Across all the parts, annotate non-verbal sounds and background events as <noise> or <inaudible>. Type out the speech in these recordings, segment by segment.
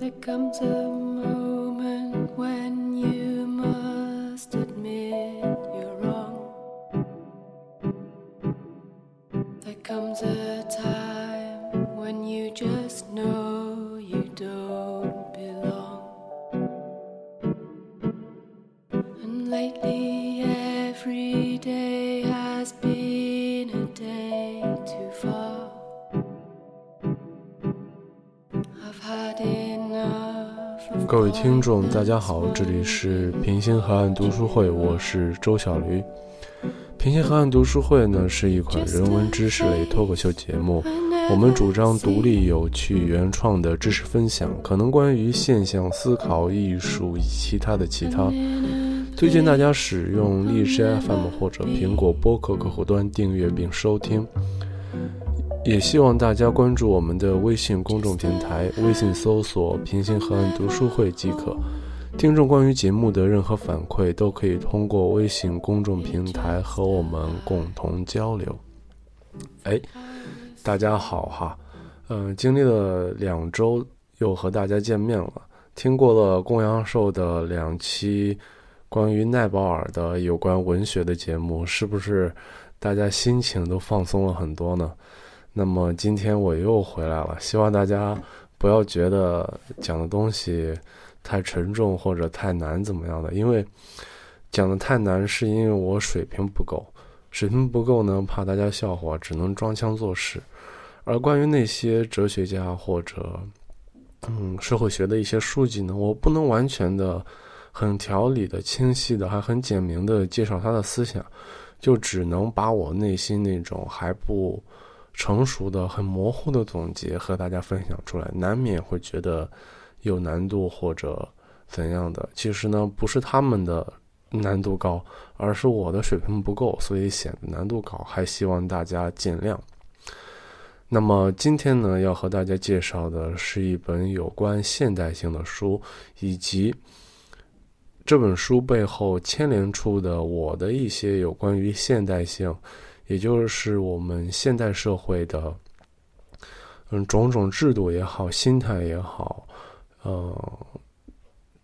There comes a 各位听众，大家好，这里是平行河岸读书会，我是周小驴。平行河岸读书会呢是一款人文知识类脱口秀节目，我们主张独立、有趣、原创的知识分享，可能关于现象、思考、艺术以其他的其他。推荐大家使用荔枝 FM 或者苹果播客客户端订阅并收听。也希望大家关注我们的微信公众平台，微信搜索“平行河岸读书会”即可。听众关于节目的任何反馈都可以通过微信公众平台和我们共同交流。哎，大家好哈，嗯、经历了两周又和大家见面了。听过了公羊寿的两期关于奈保尔的有关文学的节目，是不是大家心情都放松了很多呢？那么今天我又回来了，希望大家不要觉得讲的东西太沉重或者太难怎么样的，因为讲的太难是因为我水平不够，水平不够呢，怕大家笑话，只能装腔作势。而关于那些哲学家或者嗯社会学的一些书籍呢，我不能完全的、很条理的、清晰的，还很简明的介绍他的思想，就只能把我内心那种还不成熟的、很模糊的总结和大家分享出来，难免会觉得有难度或者怎样的。其实呢，不是他们的难度高，而是我的水平不够，所以显得难度高，还希望大家见谅。那么今天呢，要和大家介绍的是一本有关现代性的书，以及这本书背后牵连出的我的一些有关于现代性，也就是我们现代社会的，嗯，种种制度也好，心态也好，呃，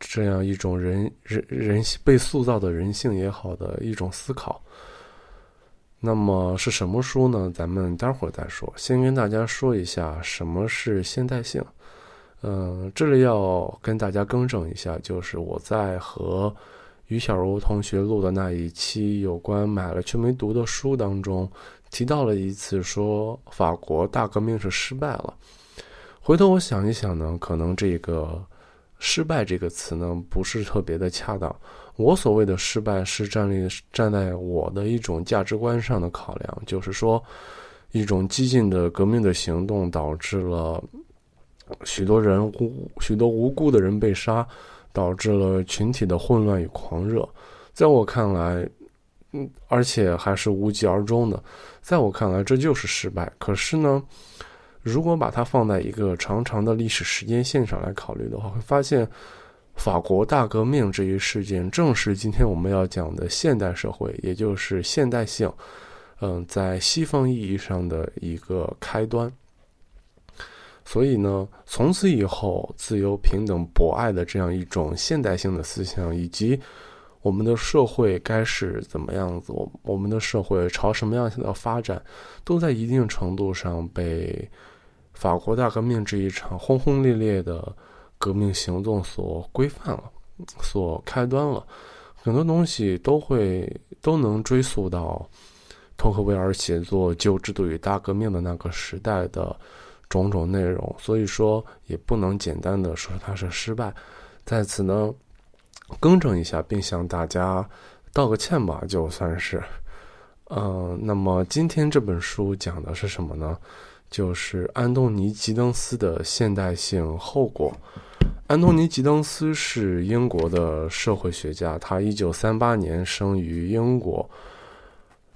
这样一种人人人被塑造的人性也好的一种思考。那么是什么书呢？咱们待会儿再说。先跟大家说一下什么是现代性。嗯，这里要跟大家更正一下，就是我在和于小茹同学录的那一期有关买了却没读的书当中，提到了一次说法国大革命是失败了。回头我想一想呢，可能这个“失败”这个词呢不是特别的恰当。我所谓的失败是站立站在我的一种价值观上的考量，就是说，一种激进的革命的行动导致了许多人无许多无辜的人被杀，导致了群体的混乱与狂热。在我看来，嗯，而且还是无疾而终的。在我看来，这就是失败。可是呢，如果把它放在一个长长的历史时间线上来考虑的话，会发现。法国大革命这一事件，正是今天我们要讲的现代社会，也就是现代性，嗯，在西方意义上的一个开端。所以呢，从此以后，自由、平等、博爱的这样一种现代性的思想，以及我们的社会该是怎么样子，我我们的社会朝什么样的发展，都在一定程度上被法国大革命这一场轰轰烈烈的。革命行动所规范了，所开端了，很多东西都会都能追溯到托克维尔写作《旧制度与大革命》的那个时代的种种内容，所以说也不能简单的说它是失败。在此呢，更正一下，并向大家道个歉吧，就算是。嗯，那么今天这本书讲的是什么呢？就是安东尼·吉登斯的现代性后果。安东尼·吉登斯是英国的社会学家，他一九三八年生于英国，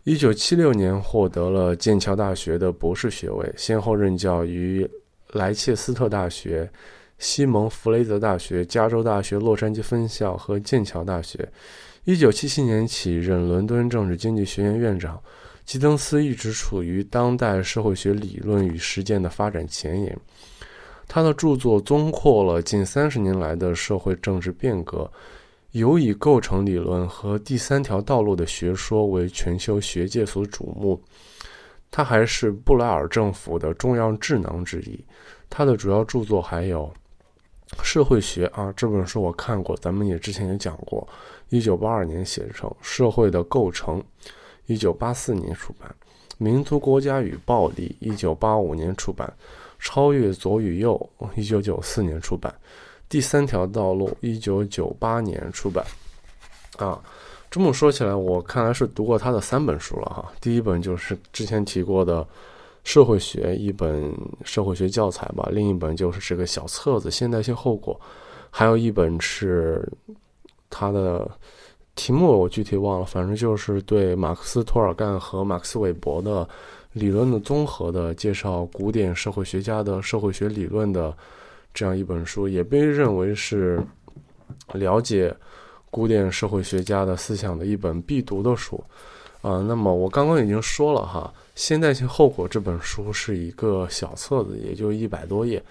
一九七六年获得了剑桥大学的博士学位，先后任教于莱切斯特大学、西蒙·弗雷泽大学、加州大学洛杉矶分校和剑桥大学。一九七七年起任伦敦政治经济学院院长。吉登斯一直处于当代社会学理论与实践的发展前沿。他的著作综括了近三十年来的社会政治变革，有以构成理论和第三条道路的学说为全球学界所瞩目。他还是布莱尔政府的重要智囊之一。他的主要著作还有《社会学》啊，这本书我看过，咱们也之前也讲过，一九八二年写成《社会的构成》，一九八四年出版。民族国家与暴力，一九八五年出版；超越左与右，一九九四年出版；第三条道路，一九九八年出版。啊，这么说起来，我看来是读过他的三本书了哈。第一本就是之前提过的《社会学》，一本社会学教材吧；另一本就是这个小册子《现代性后果》，还有一本是他的。题目我具体忘了，反正就是对马克思、托尔干和马克思韦伯的理论的综合的介绍，古典社会学家的社会学理论的这样一本书，也被认为是了解古典社会学家的思想的一本必读的书。啊，那么我刚刚已经说了哈，《现代性后果》这本书是一个小册子，也就一百多页，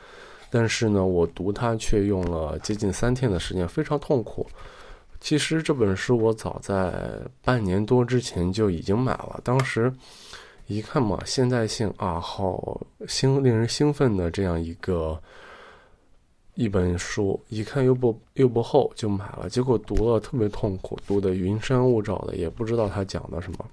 但是呢，我读它却用了接近三天的时间，非常痛苦。其实这本书我早在半年多之前就已经买了，当时一看嘛，现代性啊，好兴令人兴奋的这样一个一本书，一看又不又不厚，就买了。结果读了特别痛苦，读的云山雾罩的，也不知道他讲的什么。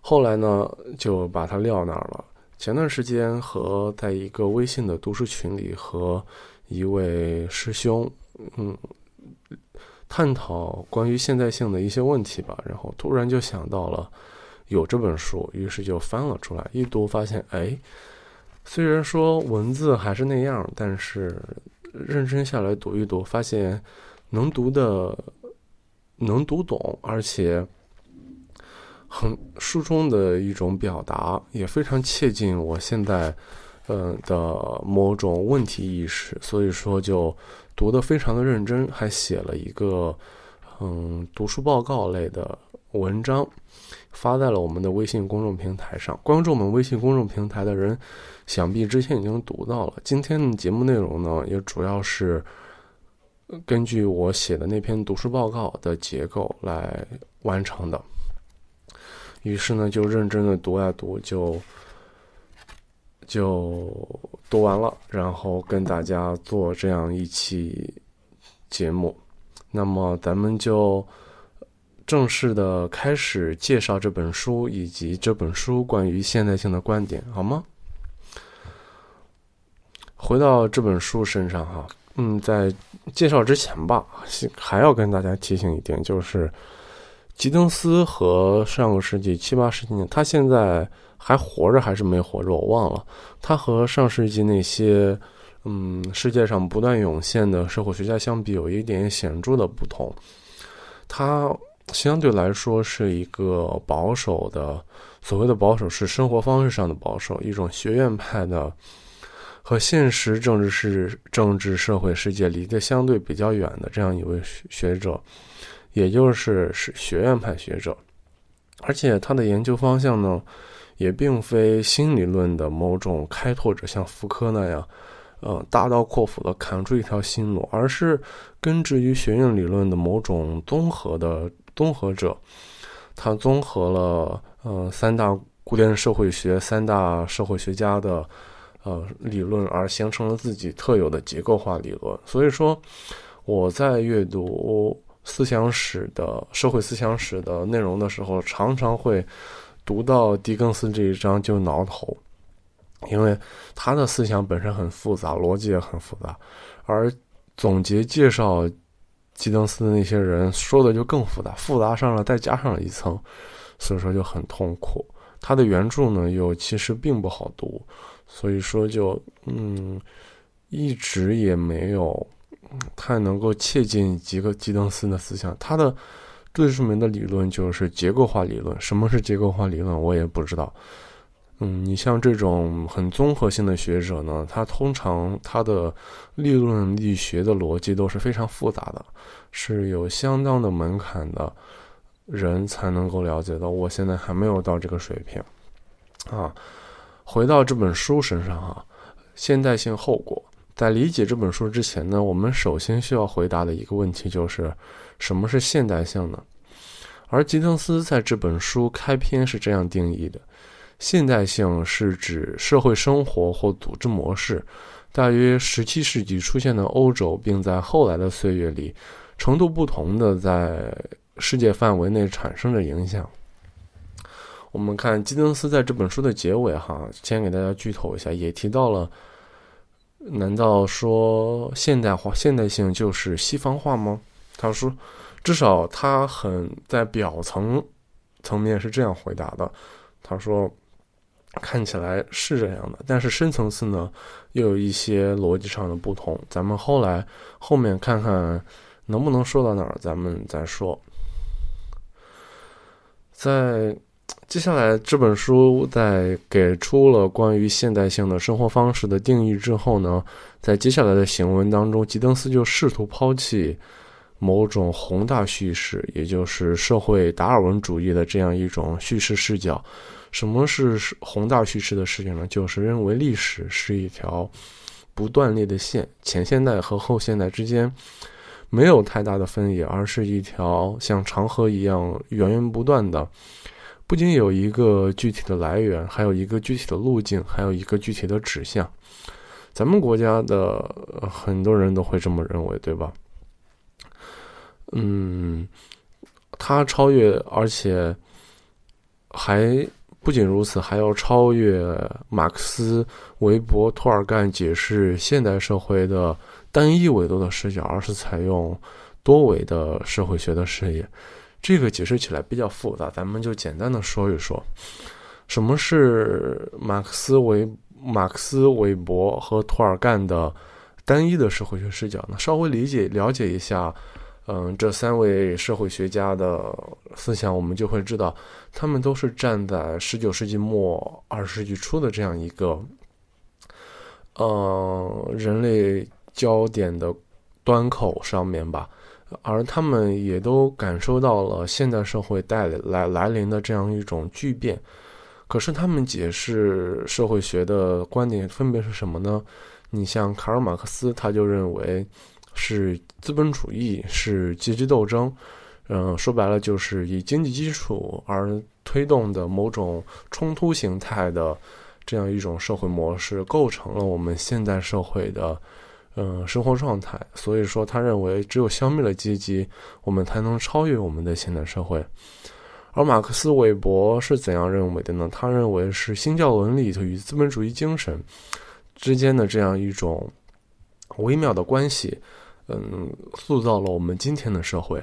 后来呢，就把它撂那儿了。前段时间和在一个微信的读书群里和一位师兄，嗯。探讨关于现代性的一些问题吧，然后突然就想到了有这本书，于是就翻了出来，一读发现，哎，虽然说文字还是那样，但是认真下来读一读，发现能读的能读懂，而且很书中的一种表达也非常切近我现在嗯的某种问题意识，所以说就。读的非常的认真，还写了一个嗯读书报告类的文章，发在了我们的微信公众平台上。关注我们微信公众平台的人，想必之前已经读到了。今天的节目内容呢，也主要是根据我写的那篇读书报告的结构来完成的。于是呢，就认真的读啊读，就。就读完了，然后跟大家做这样一期节目。那么，咱们就正式的开始介绍这本书以及这本书关于现代性的观点，好吗？回到这本书身上哈，嗯，在介绍之前吧，还要跟大家提醒一点，就是吉登斯和上个世纪七八十年代，他现在。还活着还是没活着？我忘了。他和上世纪那些，嗯，世界上不断涌现的社会学家相比，有一点显著的不同。他相对来说是一个保守的，所谓的保守是生活方式上的保守，一种学院派的，和现实政治是政治社会世界离得相对比较远的这样一位学者，也就是是学院派学者。而且他的研究方向呢？也并非新理论的某种开拓者，像福柯那样，呃，大刀阔斧的砍出一条新路，而是根植于学院理论的某种综合的综合者。他综合了呃三大古典社会学、三大社会学家的呃理论，而形成了自己特有的结构化理论。所以说，我在阅读思想史的社会思想史的内容的时候，常常会。读到狄更斯这一章就挠头，因为他的思想本身很复杂，逻辑也很复杂，而总结介绍基登斯的那些人说的就更复杂，复杂上了再加上了一层，所以说就很痛苦。他的原著呢又其实并不好读，所以说就嗯一直也没有太能够切近几个基登斯的思想，他的。最著名的理论就是结构化理论。什么是结构化理论？我也不知道。嗯，你像这种很综合性的学者呢，他通常他的立论力学的逻辑都是非常复杂的，是有相当的门槛的人才能够了解到。我现在还没有到这个水平。啊，回到这本书身上哈，《现代性后果。在理解这本书之前呢，我们首先需要回答的一个问题就是：什么是现代性呢？而吉登斯在这本书开篇是这样定义的：现代性是指社会生活或组织模式，大约十七世纪出现的欧洲，并在后来的岁月里，程度不同的在世界范围内产生着影响。我们看基登斯在这本书的结尾，哈，先给大家剧透一下，也提到了。难道说现代化、现代性就是西方化吗？他说，至少他很在表层层面是这样回答的。他说，看起来是这样的，但是深层次呢，又有一些逻辑上的不同。咱们后来后面看看能不能说到哪儿，咱们再说。在。接下来这本书在给出了关于现代性的生活方式的定义之后呢，在接下来的行文当中，吉登斯就试图抛弃某种宏大叙事，也就是社会达尔文主义的这样一种叙事视角。什么是宏大叙事的事情呢？就是认为历史是一条不断裂的线，前现代和后现代之间没有太大的分野，而是一条像长河一样源源不断的。不仅有一个具体的来源，还有一个具体的路径，还有一个具体的指向。咱们国家的很多人都会这么认为，对吧？嗯，他超越，而且还不仅如此，还要超越马克思、韦伯、托尔干解释现代社会的单一维度的视角，而是采用多维的社会学的视野。这个解释起来比较复杂，咱们就简单的说一说，什么是马克思韦马克思韦伯和托尔干的单一的社会学视角呢？稍微理解了解一下，嗯，这三位社会学家的思想，我们就会知道，他们都是站在十九世纪末二十世纪初的这样一个，呃，人类焦点的端口上面吧。而他们也都感受到了现代社会带来来临的这样一种巨变，可是他们解释社会学的观点分别是什么呢？你像卡尔马克思，他就认为是资本主义是阶级斗争，嗯，说白了就是以经济基础而推动的某种冲突形态的这样一种社会模式，构成了我们现代社会的。嗯，生活状态，所以说他认为只有消灭了阶级，我们才能超越我们的现代社会。而马克思韦伯是怎样认为的呢？他认为是新教伦理与资本主义精神之间的这样一种微妙的关系，嗯，塑造了我们今天的社会。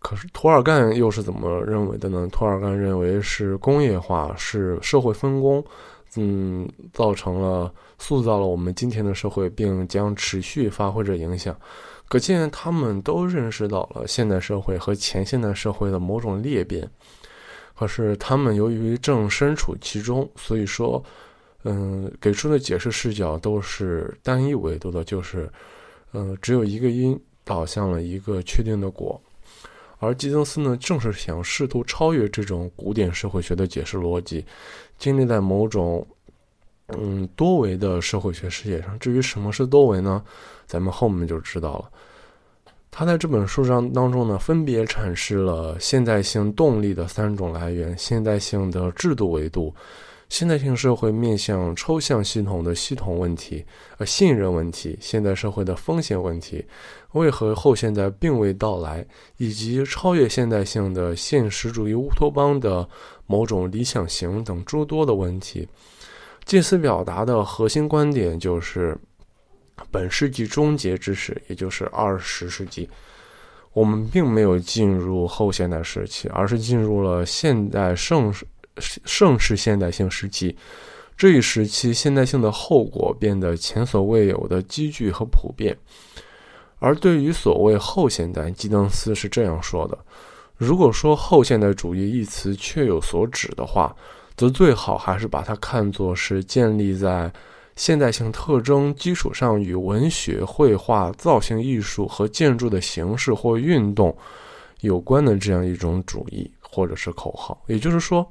可是托尔干又是怎么认为的呢？托尔干认为是工业化，是社会分工。嗯，造成了塑造了我们今天的社会，并将持续发挥着影响。可见，他们都认识到了现代社会和前现代社会的某种裂变。可是，他们由于正身处其中，所以说，嗯，给出的解释视角都是单一维度的，就是，嗯，只有一个因导向了一个确定的果。而基登斯呢，正是想试图超越这种古典社会学的解释逻辑。建立在某种，嗯，多维的社会学视野上。至于什么是多维呢？咱们后面就知道了。他在这本书上当中呢，分别阐释了现代性动力的三种来源：现代性的制度维度。现代性社会面向抽象系统的系统问题，呃，信任问题，现代社会的风险问题，为何后现代并未到来，以及超越现代性的现实主义乌托邦的某种理想型等诸多的问题。借此表达的核心观点就是，本世纪终结之时，也就是二十世纪，我们并没有进入后现代时期，而是进入了现代盛世。盛世现代性时期，这一时期现代性的后果变得前所未有的积聚和普遍。而对于所谓后现代，基登斯是这样说的：如果说后现代主义一词确有所指的话，则最好还是把它看作是建立在现代性特征基础上，与文学、绘画、造型艺术和建筑的形式或运动有关的这样一种主义。或者是口号，也就是说，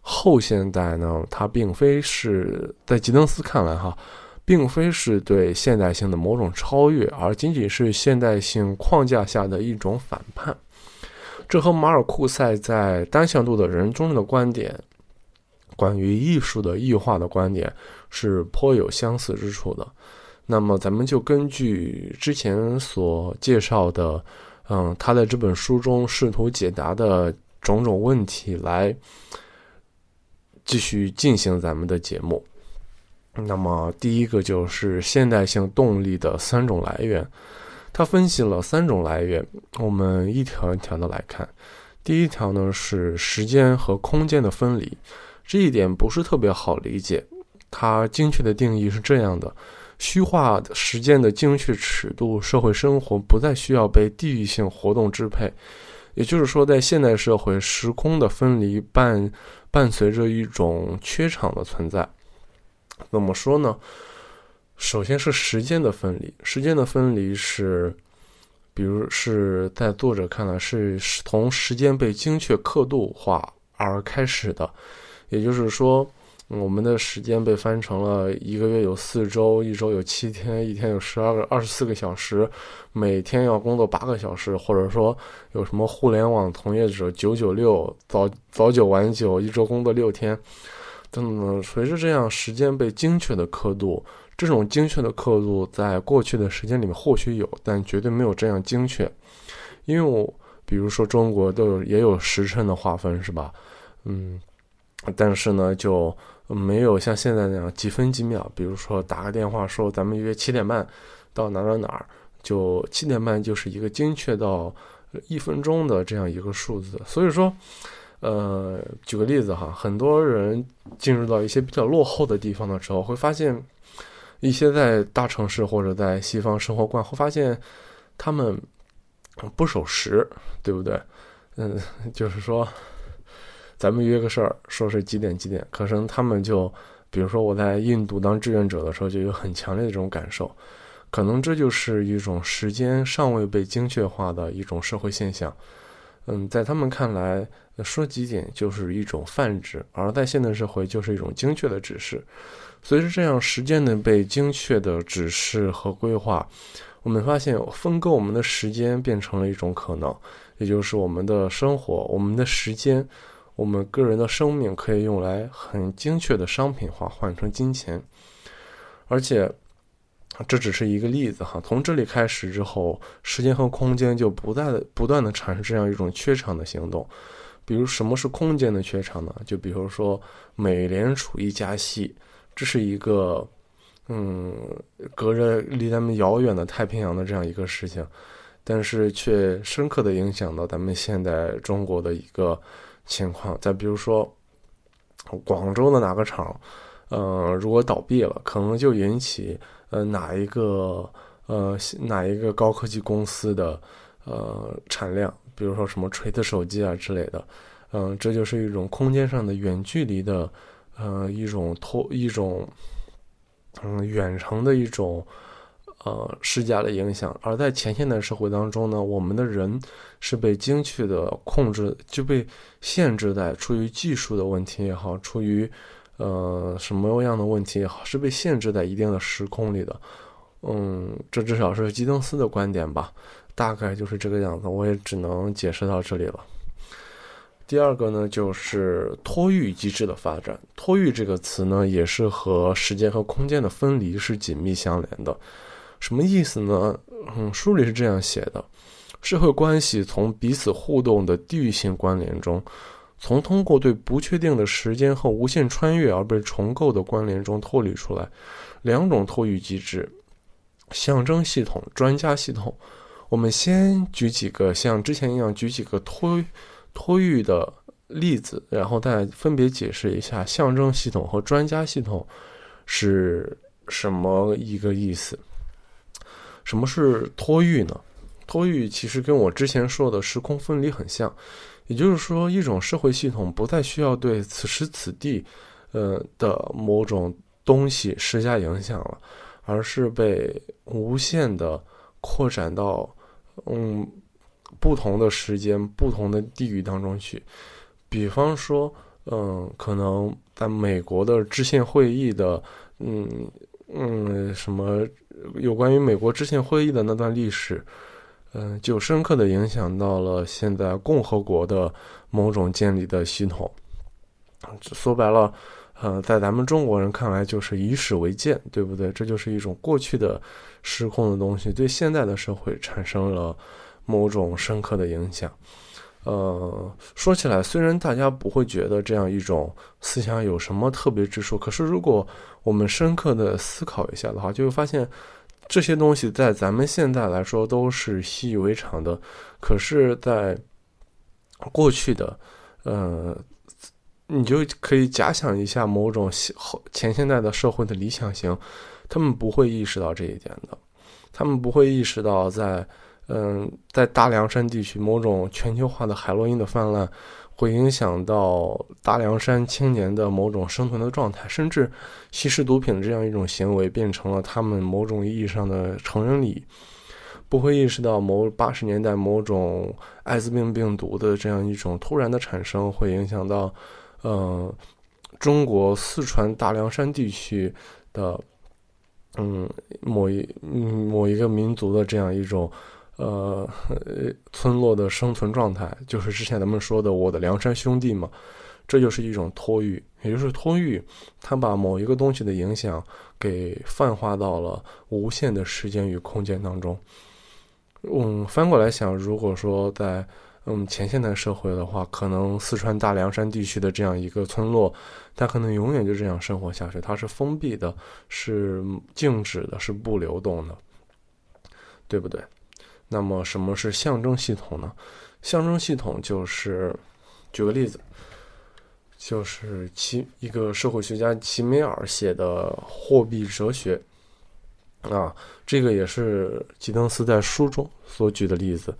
后现代呢，它并非是在吉登斯看来哈，并非是对现代性的某种超越，而仅仅是现代性框架下的一种反叛。这和马尔库塞在《单向度的人》中的观点，关于艺术的异化的观点是颇有相似之处的。那么，咱们就根据之前所介绍的，嗯，他在这本书中试图解答的种种问题来继续进行咱们的节目。那么，第一个就是现代性动力的三种来源。他分析了三种来源，我们一条一条的来看。第一条呢是时间和空间的分离，这一点不是特别好理解。它精确的定义是这样的：虚化时间的精确尺度，社会生活不再需要被地域性活动支配。也就是说，在现代社会，时空的分离伴伴随着一种缺场的存在。怎么说呢？首先是时间的分离，时间的分离是，比如是在作者看来是从时间被精确刻度化而开始的，也就是说，我们的时间被分成了一个月有四周，一周有七天，一天有十二个二十四个小时，每天要工作八个小时，或者说有什么互联网从业者九九六早早九晚九，一周工作六天，等等，随着这样时间被精确的刻度。这种精确的刻度，在过去的时间里面或许有，但绝对没有这样精确。因为我比如说中国都有也有时辰的划分，是吧？嗯，但是呢，就没有像现在那样几分几秒。比如说打个电话说咱们约七点半到哪哪哪儿，就七点半就是一个精确到一分钟的这样一个数字。所以说，呃，举个例子哈，很多人进入到一些比较落后的地方的时候，会发现。一些在大城市或者在西方生活惯会，发现他们不守时，对不对？嗯，就是说，咱们约个事儿，说是几点几点，可是他们就，比如说我在印度当志愿者的时候，就有很强烈的这种感受，可能这就是一种时间尚未被精确化的一种社会现象。嗯，在他们看来，说几点就是一种泛指，而在现代社会就是一种精确的指示。随着这样时间的被精确的指示和规划，我们发现分割我们的时间变成了一种可能，也就是我们的生活、我们的时间、我们个人的生命可以用来很精确的商品化换成金钱，而且。这只是一个例子哈，从这里开始之后，时间和空间就不再不断的产生这样一种缺场的行动。比如什么是空间的缺场呢？就比如说美联储一加息，这是一个嗯隔着离咱们遥远的太平洋的这样一个事情，但是却深刻的影响到咱们现在中国的一个情况。再比如说广州的哪个厂，呃，如果倒闭了，可能就引起。呃，哪一个呃哪一个高科技公司的呃产量，比如说什么锤子手机啊之类的，嗯，这就是一种空间上的远距离的呃一种拖一种嗯远程的一种呃施加的影响。而在前现代社会当中呢，我们的人是被精确的控制，就被限制在出于技术的问题也好，出于。呃，什么样的问题也好，是被限制在一定的时空里的。嗯，这至少是基登斯的观点吧，大概就是这个样子。我也只能解释到这里了。第二个呢，就是托育机制的发展。托育这个词呢，也是和时间和空间的分离是紧密相连的。什么意思呢？嗯，书里是这样写的：社会关系从彼此互动的地域性关联中。从通过对不确定的时间和无限穿越而被重构的关联中脱离出来，两种托育机制：象征系统、专家系统。我们先举几个像之前一样举几个托托育的例子，然后再分别解释一下象征系统和专家系统是什么一个意思。什么是托育呢？托育其实跟我之前说的时空分离很像。也就是说，一种社会系统不再需要对此时此地，呃的某种东西施加影响了，而是被无限的扩展到嗯不同的时间、不同的地域当中去。比方说，嗯，可能在美国的制宪会议的嗯嗯，什么有关于美国知县会议的那段历史，嗯，就深刻的影响到了现在共和国的某种建立的系统。说白了，呃，在咱们中国人看来就是以史为鉴，对不对？这就是一种过去的失控的东西，对现在的社会产生了某种深刻的影响。呃，说起来，虽然大家不会觉得这样一种思想有什么特别之处，可是如果我们深刻的思考一下的话，就会发现这些东西在咱们现在来说都是习以为常的，可是，在过去的，呃，你就可以假想一下某种后前现代的社会的理想型，他们不会意识到这一点的，他们不会意识到在。嗯，在大凉山地区，某种全球化的海洛因的泛滥，会影响到大凉山青年的某种生存的状态，甚至吸食毒品这样一种行为变成了他们某种意义上的成人礼。不会意识到某八十年代某种艾滋病病毒的这样一种突然的产生，会影响到呃中国四川大凉山地区的嗯某一嗯某一个民族的这样一种。呃，村落的生存状态 <laughs> 就是之前咱们说的我的梁山兄弟嘛，这就是一种托育，也就是托育，它把某一个东西的影响给泛化到了无限的时间与空间当中。嗯，翻过来想，如果说在嗯前现代社会的话，可能四川大凉山地区的这样一个村落，它可能永远就这样生活下去，它是封闭的，是静止的，是不流动的，对不对？那么什么是象征系统呢？象征系统就是，举个例子，就是齐一个社会学家齐美尔写的《货币哲学》啊，这个也是吉登斯在书中所举的例子，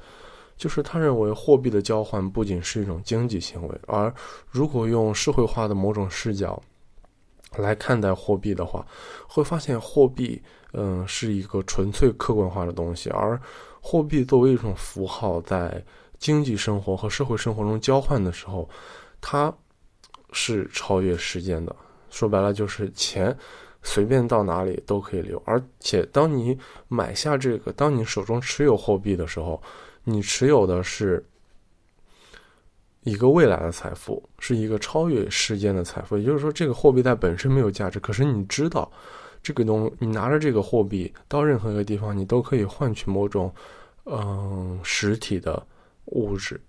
就是他认为货币的交换不仅是一种经济行为，而如果用社会化的某种视角来看待货币的话，会发现货币嗯是一个纯粹客观化的东西，而货币作为一种符号，在经济生活和社会生活中交换的时候，它是超越时间的。说白了，就是钱随便到哪里都可以流。而且，当你买下这个，当你手中持有货币的时候，你持有的是一个未来的财富，是一个超越时间的财富。也就是说，这个货币在本身没有价值，可是你知道。这个东，你拿着这个货币到任何一个地方，你都可以换取某种，嗯，实体的物质，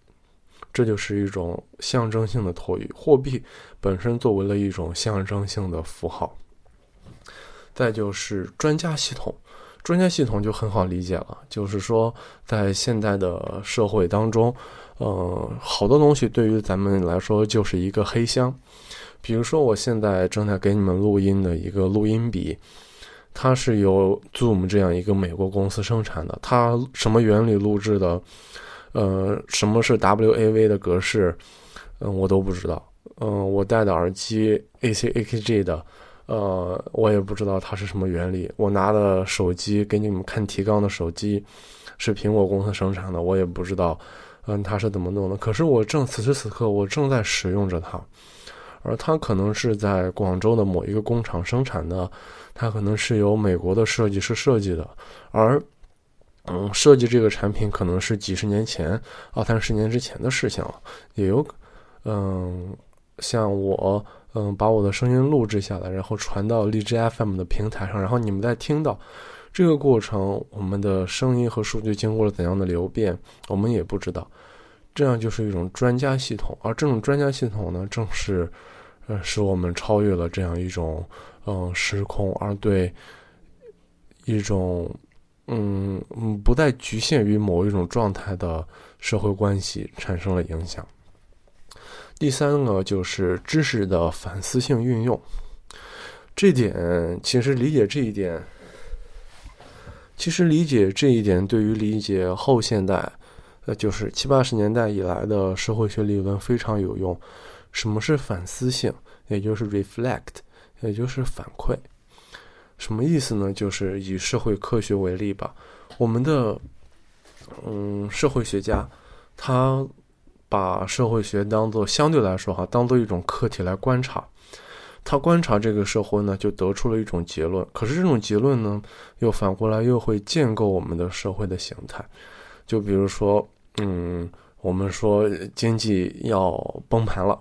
这就是一种象征性的托育。货币本身作为了一种象征性的符号。再就是专家系统，专家系统就很好理解了，就是说在现代的社会当中，呃，好多东西对于咱们来说就是一个黑箱。比如说，我现在正在给你们录音的一个录音笔，它是由 Zoom 这样一个美国公司生产的。它什么原理录制的？呃，什么是 WAV 的格式？嗯，我都不知道。嗯，我戴的耳机 ACAKG 的，呃，我也不知道它是什么原理。我拿的手机给你们看提纲的手机，是苹果公司生产的，我也不知道，嗯，它是怎么弄的。可是我正此时此刻，我正在使用着它。而它可能是在广州的某一个工厂生产的，它可能是由美国的设计师设计的，而，嗯，设计这个产品可能是几十年前、二三十年之前的事情了，也有，嗯，像我，嗯，把我的声音录制下来，然后传到荔枝 FM 的平台上，然后你们再听到这个过程，我们的声音和数据经过了怎样的流变，我们也不知道，这样就是一种专家系统，而这种专家系统呢，正是。呃，使我们超越了这样一种嗯时空，而对一种嗯嗯不再局限于某一种状态的社会关系产生了影响。第三个就是知识的反思性运用，这点其实理解这一点，其实理解这一点对于理解后现代，呃，就是七八十年代以来的社会学理论非常有用。什么是反思性？也就是 reflect，也就是反馈。什么意思呢？就是以社会科学为例吧。我们的嗯，社会学家他把社会学当做相对来说哈，当做一种课题来观察。他观察这个社会呢，就得出了一种结论。可是这种结论呢，又反过来又会建构我们的社会的形态。就比如说，嗯，我们说经济要崩盘了，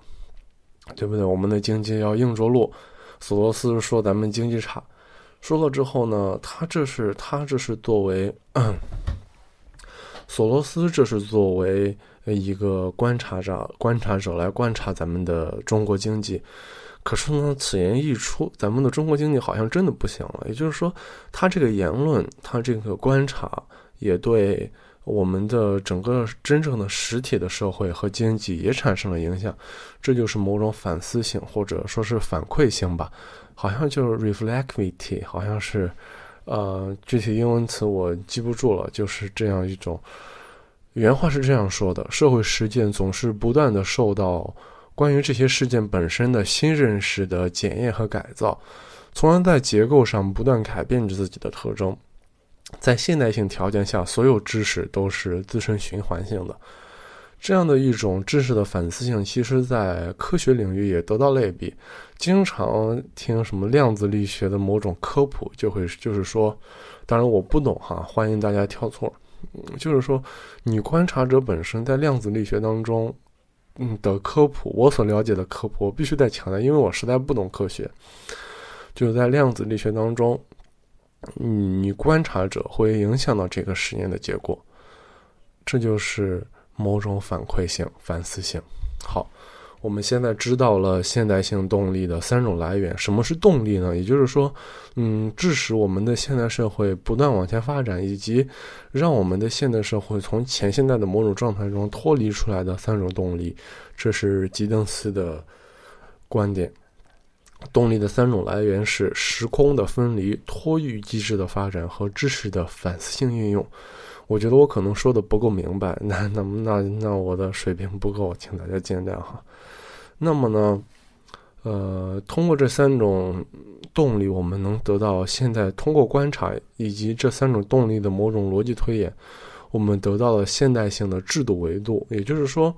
对不对？我们的经济要硬着陆。索罗斯说咱们经济差，说了之后呢，他这是他这是作为，<clears throat> 索罗斯这是作为一个观察者观察者来观察咱们的中国经济。可是呢，此言一出，咱们的中国经济好像真的不行了。也就是说，他这个言论，他这个观察，也对我们的整个真正的实体的社会和经济也产生了影响。这就是某种反思性，或者说是反馈性吧。好像就是 reflectivity，好像是，呃，具体英文词我记不住了。就是这样一种，原话是这样说的：社会实践总是不断的受到。关于这些事件本身的新认识的检验和改造，从而在结构上不断改变着自己的特征。在现代性条件下，所有知识都是自身循环性的。这样的一种知识的反思性，其实在科学领域也得到类比。经常听什么量子力学的某种科普，就会就是说，当然我不懂哈，欢迎大家跳错。就是说，你观察者本身在量子力学当中。嗯的科普，我所了解的科普，我必须得强调，因为我实在不懂科学。就是在量子力学当中，你观察者会影响到这个实验的结果，这就是某种反馈性、反思性。好。我们现在知道了现代性动力的三种来源。什么是动力呢？也就是说，嗯，致使我们的现代社会不断往前发展，以及让我们的现代社会从前现代的某种状态中脱离出来的三种动力。这是吉登斯的观点。动力的三种来源是时空的分离、托育机制的发展和知识的反思性运用。我觉得我可能说的不够明白，那那那那我的水平不够，请大家见谅哈。那么呢，呃，通过这三种动力，我们能得到现在通过观察以及这三种动力的某种逻辑推演，我们得到了现代性的制度维度。也就是说，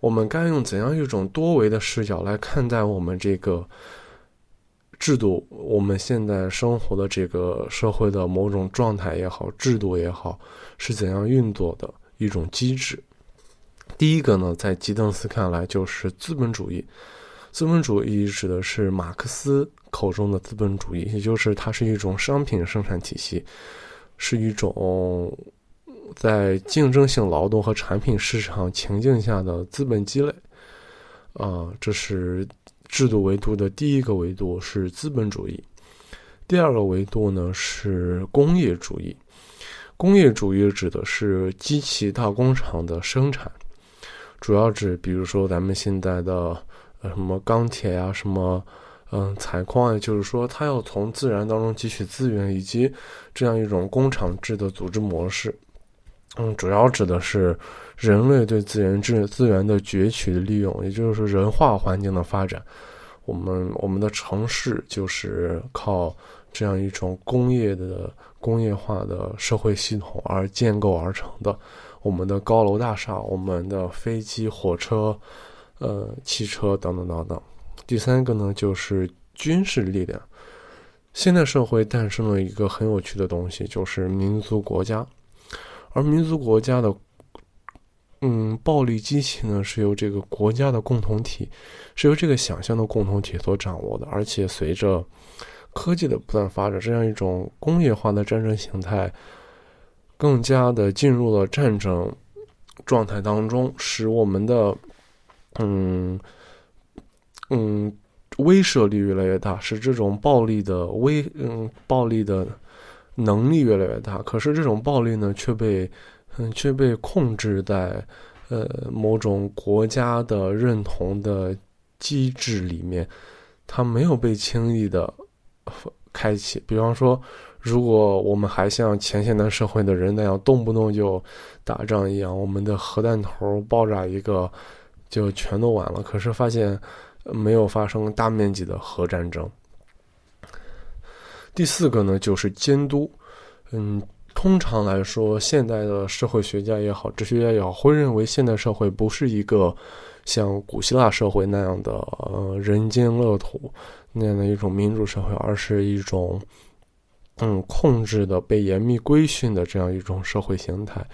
我们该用怎样一种多维的视角来看待我们这个制度？我们现在生活的这个社会的某种状态也好，制度也好，是怎样运作的一种机制？第一个呢，在吉登斯看来就是资本主义。资本主义指的是马克思口中的资本主义，也就是它是一种商品生产体系，是一种在竞争性劳动和产品市场情境下的资本积累。啊，这是制度维度的第一个维度是资本主义。第二个维度呢是工业主义。工业主义指的是机器大工厂的生产。主要指，比如说咱们现在的呃什么钢铁呀，什么嗯采矿啊，就是说它要从自然当中汲取资源，以及这样一种工厂制的组织模式。嗯，主要指的是人类对资源资资源的攫取利用，也就是说人化环境的发展。我们我们的城市就是靠这样一种工业的工业化的社会系统而建构而成的。我们的高楼大厦，我们的飞机、火车，呃，汽车等等等等。第三个呢，就是军事力量。现代社会诞生了一个很有趣的东西，就是民族国家。而民族国家的，嗯，暴力机器呢，是由这个国家的共同体，是由这个想象的共同体所掌握的。而且随着科技的不断发展，这样一种工业化的战争形态。更加的进入了战争状态当中，使我们的嗯嗯威慑力越来越大，使这种暴力的威嗯暴力的能力越来越大。可是这种暴力呢，却被嗯却被控制在呃某种国家的认同的机制里面，它没有被轻易的开启。比方说。如果我们还像前现代社会的人那样动不动就打仗一样，我们的核弹头爆炸一个就全都完了。可是发现没有发生大面积的核战争。第四个呢，就是监督。嗯，通常来说，现代的社会学家也好，哲学家也好，会认为现代社会不是一个像古希腊社会那样的呃人间乐土那样的一种民主社会，而是一种嗯控制的、被严密规训的这样一种社会形态，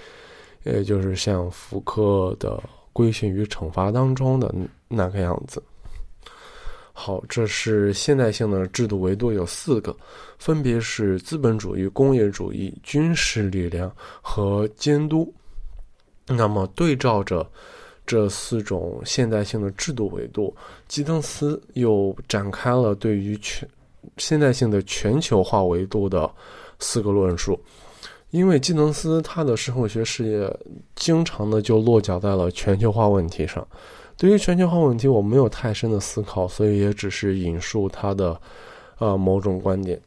也就是像福柯的规训与惩罚当中的那个样子。好，这是现代性的制度维度有四个，分别是资本主义、工业主义、军事力量和监督。那么对照着这四种现代性的制度维度，基登斯又展开了对于全现代性的全球化维度的四个论述。因为基登斯他的社会学事业经常的就落脚在了全球化问题上。对于全球化问题，我没有太深的思考，所以也只是引述他的，呃，某种观点。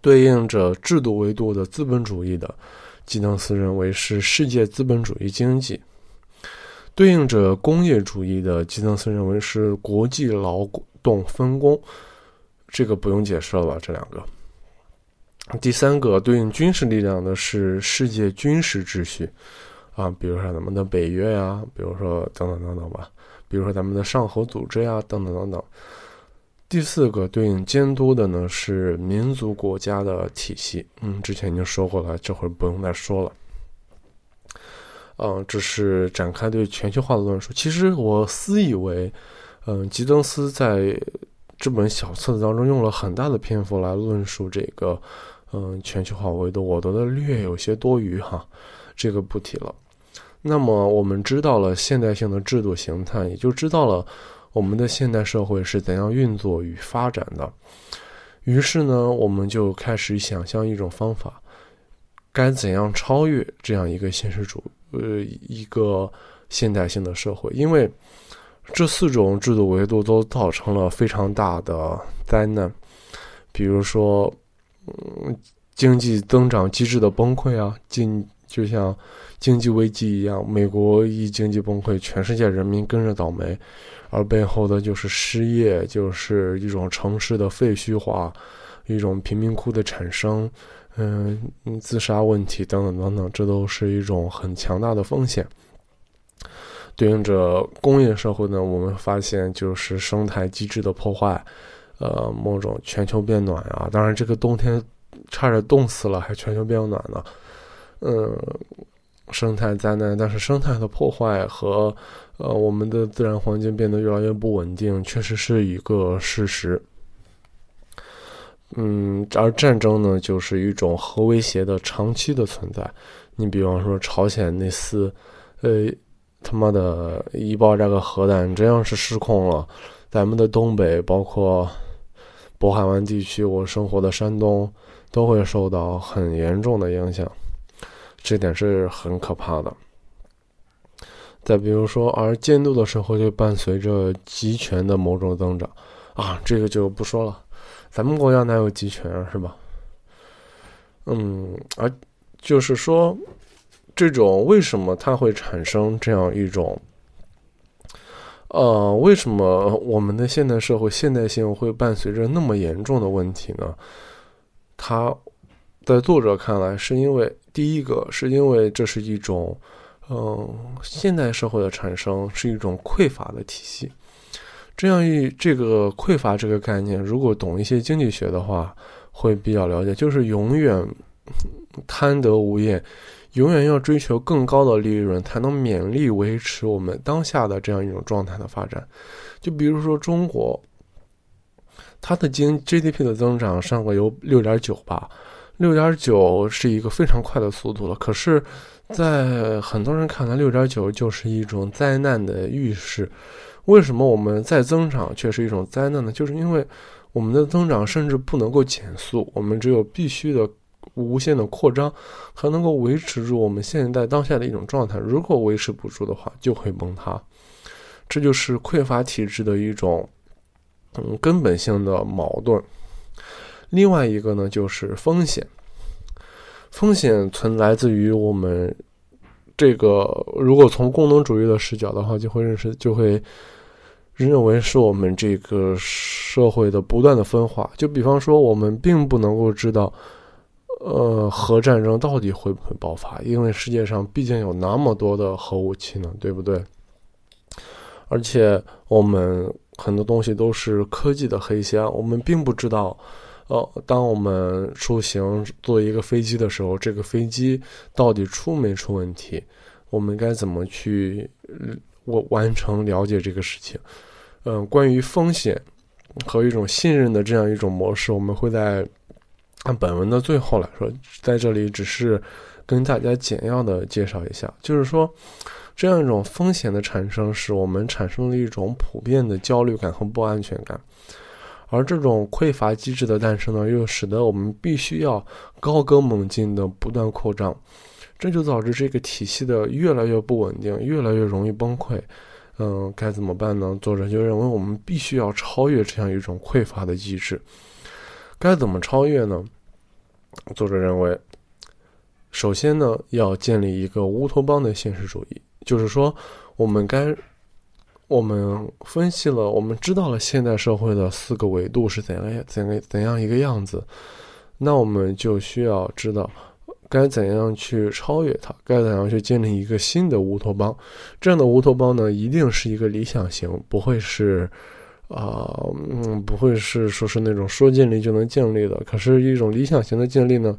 对应着制度维度的资本主义的，基登斯认为是世界资本主义经济；对应着工业主义的，基登斯认为是国际劳动分工。这个不用解释了吧？这两个。第三个对应军事力量的是世界军事秩序。啊，比如说咱们的北约呀，比如说等等等等吧，比如说咱们的上合组织呀，等等等等。第四个对应监督的呢是民族国家的体系，嗯，之前已经说过了，这会儿不用再说了。嗯，这是展开对全球化的论述。其实我私以为，嗯，吉登斯在这本小册子当中用了很大的篇幅来论述这个，嗯，全球化维度，我觉得略有些多余哈，这个不提了。那么我们知道了现代性的制度形态，也就知道了我们的现代社会是怎样运作与发展的。于是呢，我们就开始想象一种方法，该怎样超越这样一个现实主呃一个现代性的社会？因为这四种制度维度都造成了非常大的灾难，比如说，嗯，经济增长机制的崩溃啊，经就像。经济危机一样，美国一经济崩溃，全世界人民跟着倒霉，而背后的就是失业，就是一种城市的废墟化，一种贫民窟的产生，嗯，自杀问题等等等等，这都是一种很强大的风险。对应着工业社会呢，我们发现就是生态机制的破坏，呃，某种全球变暖啊，当然这个冬天差点冻死了，还全球变暖呢，嗯。生态灾难，但是生态的破坏和呃我们的自然环境变得越来越不稳定，确实是一个事实。嗯，而战争呢，就是一种核威胁的长期的存在。你比方说朝鲜那次，呃，他妈的一爆炸个核弹，真要是失控了，咱们的东北，包括渤海湾地区，我生活的山东，都会受到很严重的影响。这点是很可怕的。再比如说，而监督的时候就伴随着集权的某种增长，啊，这个就不说了。咱们国家哪有集权啊，是吧？嗯，而就是说，这种为什么它会产生这样一种，呃，为什么我们的现代社会现代性会伴随着那么严重的问题呢？它在作者看来，是因为。第一个是因为这是一种，嗯，现代社会的产生是一种匮乏的体系。这样一这个匮乏这个概念，如果懂一些经济学的话，会比较了解，就是永远贪得无厌，永远要追求更高的利润，才能勉力维持我们当下的这样一种状态的发展。就比如说中国，它的经 GDP 的增长上个有六点九吧。六点九是一个非常快的速度了，可是，在很多人看来，六点九就是一种灾难的预示。为什么我们在增长却是一种灾难呢？就是因为我们的增长甚至不能够减速，我们只有必须的无限的扩张，才能够维持住我们现在当下的一种状态。如果维持不住的话，就会崩塌。这就是匮乏体制的一种嗯根本性的矛盾。另外一个呢，就是风险。风险存来自于我们这个，如果从功能主义的视角的话，就会认识，就会认为是我们这个社会的不断的分化。就比方说，我们并不能够知道，呃，核战争到底会不会爆发，因为世界上毕竟有那么多的核武器呢，对不对？而且我们很多东西都是科技的黑箱，我们并不知道，呃，当我们出行坐一个飞机的时候，这个飞机到底出没出问题，我们该怎么去我完成了解这个事情？嗯，关于风险和一种信任的这样一种模式，我们会在按本文的最后来说，在这里只是跟大家简要的介绍一下，就是说。这样一种风险的产生，使我们产生了一种普遍的焦虑感和不安全感，而这种匮乏机制的诞生呢，又使得我们必须要高歌猛进的不断扩张，这就导致这个体系的越来越不稳定，越来越容易崩溃。嗯，该怎么办呢？作者就认为我们必须要超越这样一种匮乏的机制。该怎么超越呢？作者认为，首先呢，要建立一个乌托邦的现实主义。就是说，我们该，我们分析了，我们知道了现代社会的四个维度是怎样怎样怎样一个样子，那我们就需要知道该怎样去超越它，该怎样去建立一个新的乌托邦。这样的乌托邦呢，一定是一个理想型，不会是啊，嗯，不会是说是那种说建立就能建立的。可是，一种理想型的建立呢，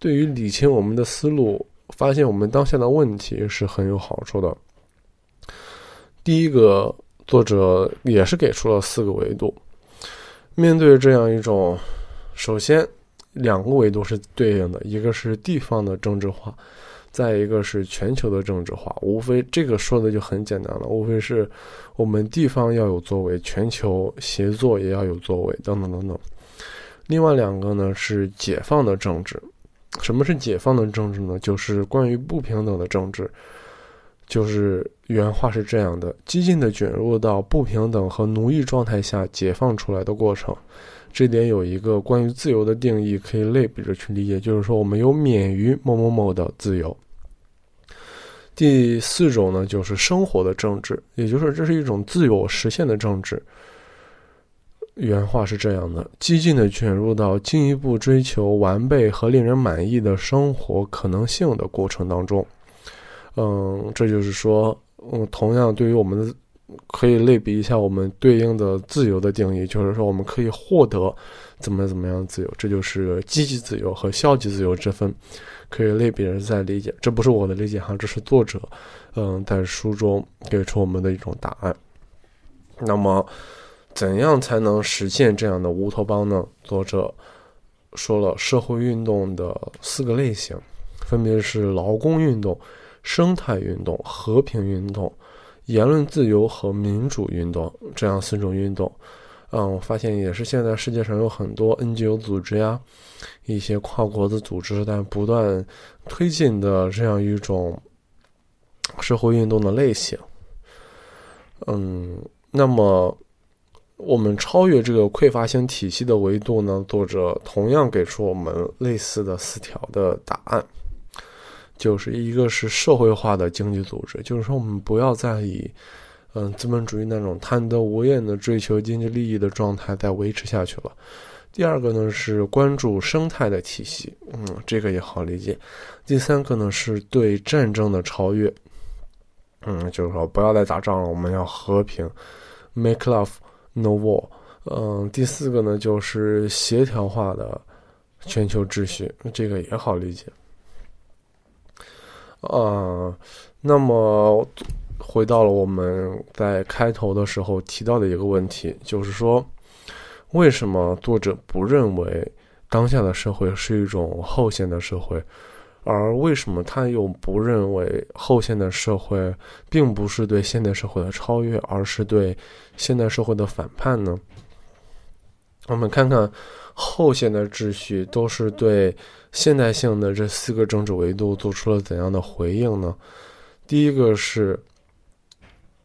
对于理清我们的思路。发现我们当下的问题是很有好处的。第一个，作者也是给出了四个维度。面对这样一种，首先两个维度是对应的，一个是地方的政治化，再一个是全球的政治化。无非这个说的就很简单了，无非是我们地方要有作为，全球协作也要有作为，等等等等。另外两个呢是解放的政治。什么是解放的政治呢？就是关于不平等的政治。就是原话是这样的：激进的卷入到不平等和奴役状态下解放出来的过程。这点有一个关于自由的定义，可以类比着去理解，就是说我们有免于某某某的自由。第四种呢，就是生活的政治，也就是这是一种自由实现的政治。原话是这样的：激进的卷入到进一步追求完备和令人满意的生活可能性的过程当中。嗯，这就是说，嗯，同样对于我们的，可以类比一下我们对应的自由的定义，就是说我们可以获得怎么怎么样自由，这就是积极自由和消极自由之分，可以类比着再理解。这不是我的理解哈，这是作者嗯在书中给出我们的一种答案。那么。怎样才能实现这样的乌托邦呢？作者说了社会运动的四个类型，分别是劳工运动、生态运动、和平运动、言论自由和民主运动这样四种运动。嗯，我发现也是现在世界上有很多 NGO 组织呀，一些跨国的组织，在不断推进的这样一种社会运动的类型。嗯，那么。我们超越这个匮乏性体系的维度呢？作者同样给出我们类似的四条的答案，就是一个是社会化的经济组织，就是说我们不要再以嗯资本主义那种贪得无厌的追求经济利益的状态再维持下去了。第二个呢是关注生态的体系，嗯，这个也好理解。第三个呢是对战争的超越，嗯，就是说不要再打仗了，我们要和平，make love。No war，嗯，第四个呢就是协调化的全球秩序，这个也好理解。啊，那么回到了我们在开头的时候提到的一个问题，就是说，为什么作者不认为当下的社会是一种后现代社会？而为什么他又不认为后现代社会并不是对现代社会的超越，而是对现代社会的反叛呢？我们看看后现代秩序都是对现代性的这四个政治维度做出了怎样的回应呢？第一个是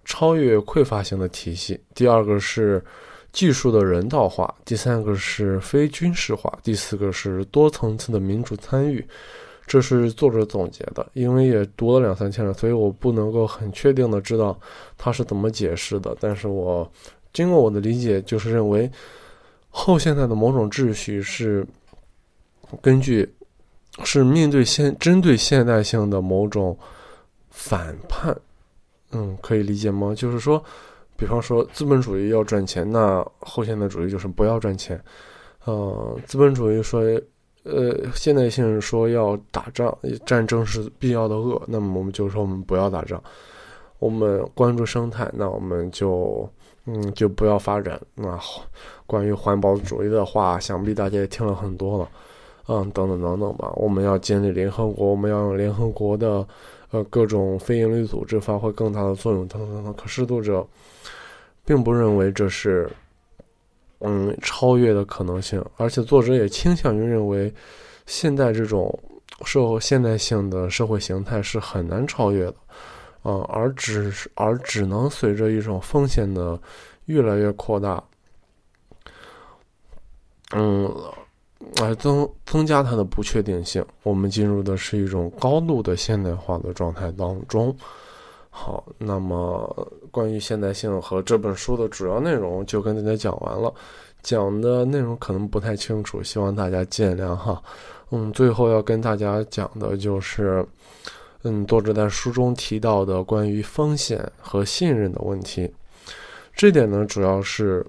超越匮乏性的体系，第二个是技术的人道化，第三个是非军事化，第四个是多层次的民主参与。这是作者总结的，因为也读了两三千了，所以我不能够很确定的知道他是怎么解释的。但是我经过我的理解，就是认为后现代的某种秩序是根据是面对现针对现代性的某种反叛，嗯，可以理解吗？就是说，比方说资本主义要赚钱，那后现代主义就是不要赚钱。呃，资本主义说，呃，现代性说要打仗，战争是必要的恶，那么我们就说我们不要打仗。我们关注生态，那我们就嗯就不要发展。那关于环保主义的话，想必大家也听了很多了，嗯，等等等等吧。我们要建立联合国，我们要用联合国的呃各种非营利组织发挥更大的作用，等等等等。可是读者并不认为这是嗯超越的可能性，而且作者也倾向于认为，现在这种社会现代性的社会形态是很难超越的。啊，而只是而只能随着一种风险的越来越扩大，嗯，来增增加它的不确定性。我们进入的是一种高度的现代化的状态当中。好，那么关于现代性和这本书的主要内容就跟大家讲完了，讲的内容可能不太清楚，希望大家见谅哈。嗯，最后要跟大家讲的就是。嗯，作者在书中提到的关于风险和信任的问题，这点呢，主要是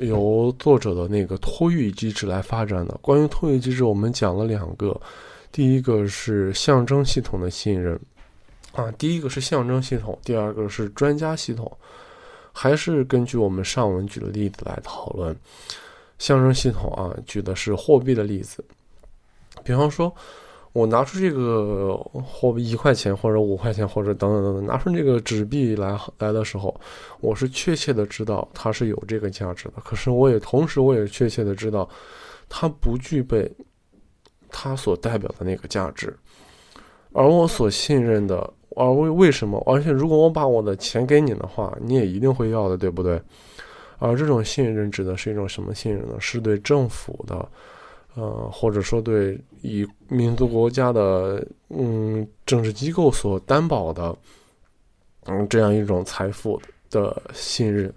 由作者的那个托育机制来发展的。关于托育机制，我们讲了两个，第一个是象征系统的信任，啊，第一个是象征系统，第二个是专家系统。还是根据我们上文举的例子来讨论，象征系统啊，举的是货币的例子，比方说。我拿出这个货币一块钱或者五块钱或者等等等等，拿出这个纸币来来的时候，我是确切的知道它是有这个价值的。可是我也同时我也确切的知道，它不具备它所代表的那个价值。而我所信任的，而为为什么？而且如果我把我的钱给你的话，你也一定会要的，对不对？而这种信任指的是一种什么信任呢？是对政府的。呃，或者说对以民族国家的嗯政治机构所担保的嗯这样一种财富的信任，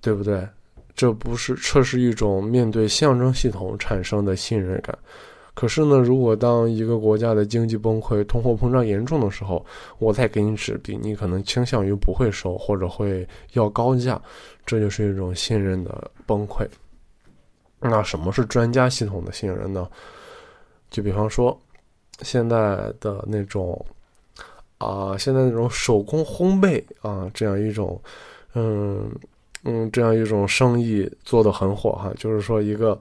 对不对？这不是这是一种面对象征系统产生的信任感。可是呢，如果当一个国家的经济崩溃、通货膨胀严重的时候，我再给你纸币，你可能倾向于不会收，或者会要高价，这就是一种信任的崩溃。那什么是专家系统的信任呢？就比方说，现在的那种啊，现在那种手工烘焙啊，这样一种，嗯嗯，这样一种生意做的很火哈。就是说，一个，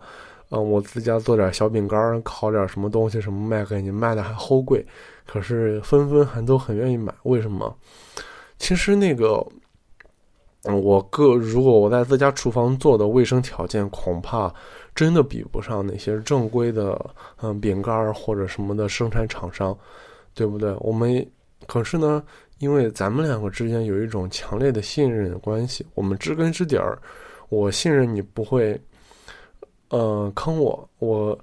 嗯，我自家做点小饼干，烤点什么东西，什么卖给你，卖的还齁贵，可是纷纷还都很愿意买。为什么？其实那个。嗯，我个如果我在自家厨房做的卫生条件，恐怕真的比不上那些正规的嗯饼干或者什么的生产厂商，对不对？我们可是呢，因为咱们两个之间有一种强烈的信任关系，我们知根知底儿，我信任你不会，呃，坑我，我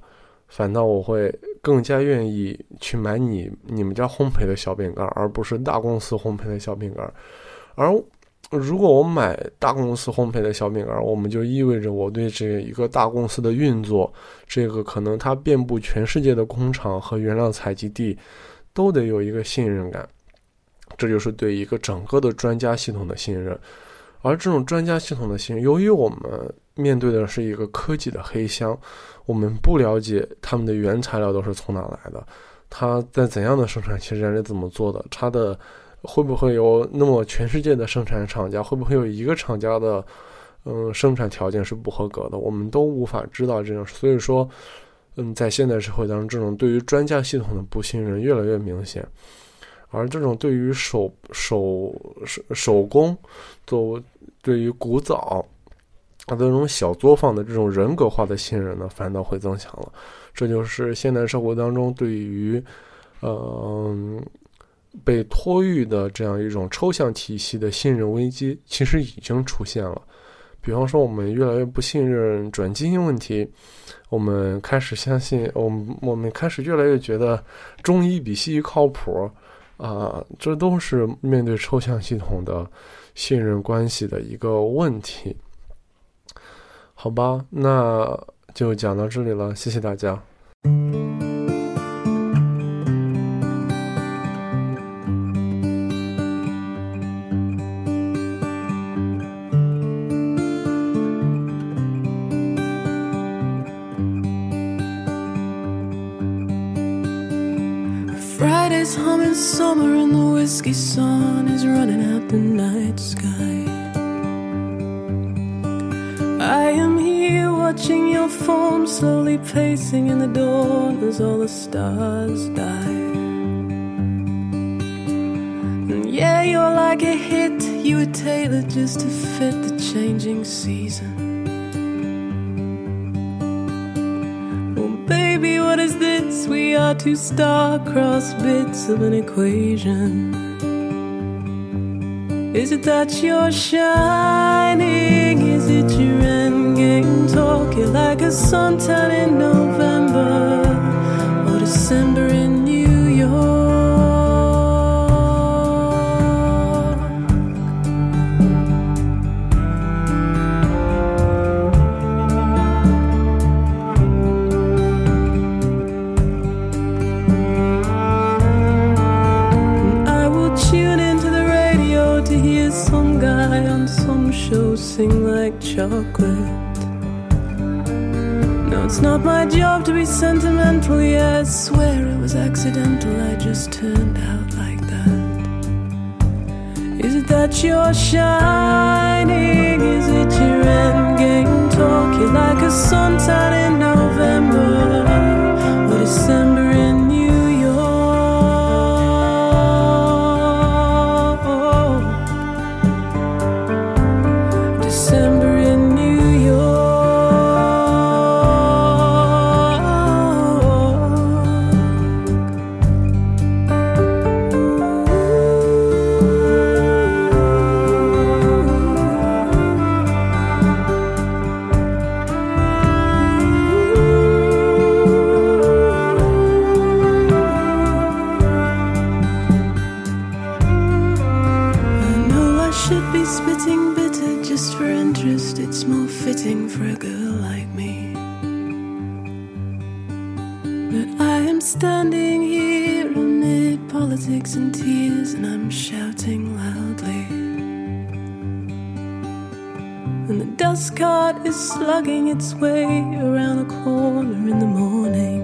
反倒我会更加愿意去买你你们家烘焙的小饼干，而不是大公司烘焙的小饼干，而。如果我买大公司烘焙的小饼干，我们就意味着我对这一个大公司的运作，这个可能它遍布全世界的工厂和原料采集地，都得有一个信任感。这就是对一个整个的专家系统的信任。而这种专家系统的信任，由于我们面对的是一个科技的黑箱，我们不了解他们的原材料都是从哪来的，它在怎样的生产期间是怎么做的，它的。会不会有那么全世界的生产厂家？会不会有一个厂家的，嗯，生产条件是不合格的？我们都无法知道这种。所以说，嗯，在现代社会当中，这种对于专家系统的不信任越来越明显，而这种对于手手手手工，做对于古早他的这种小作坊的这种人格化的信任呢，反倒会增强了。这就是现代社会当中对于，嗯。被托育的这样一种抽象体系的信任危机，其实已经出现了。比方说，我们越来越不信任转基因问题，我们开始相信，我们我们开始越来越觉得中医比西医靠谱，啊，这都是面对抽象系统的信任关系的一个问题。好吧，那就讲到这里了，谢谢大家。Star-crossed bits of an equation. Is it that you're shining? Is it your endgame talking like a suntan in November like chocolate. No, it's not my job to be sentimental, yeah, I swear it was accidental, I just turned out like that. Is it that you're shining? Is it your endgame talk? You're like a suntan in The cart is slugging its way around the corner in the morning.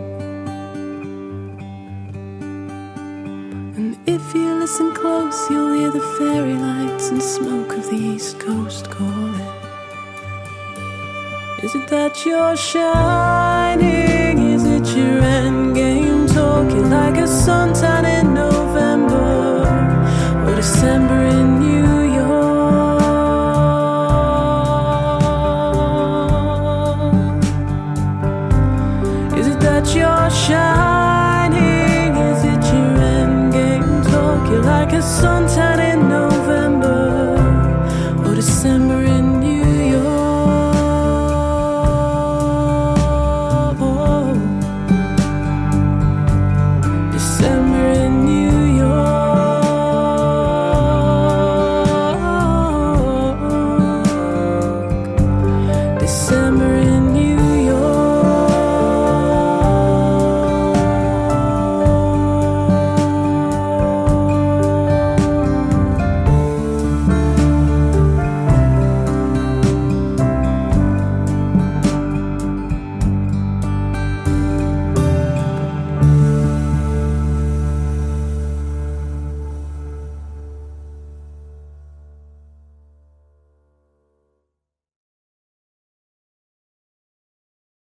And if you listen close, you'll hear the fairy lights and smoke of the East Coast calling. Is it that you're shining? Is it your endgame talking like a suntan in November or December in New shine.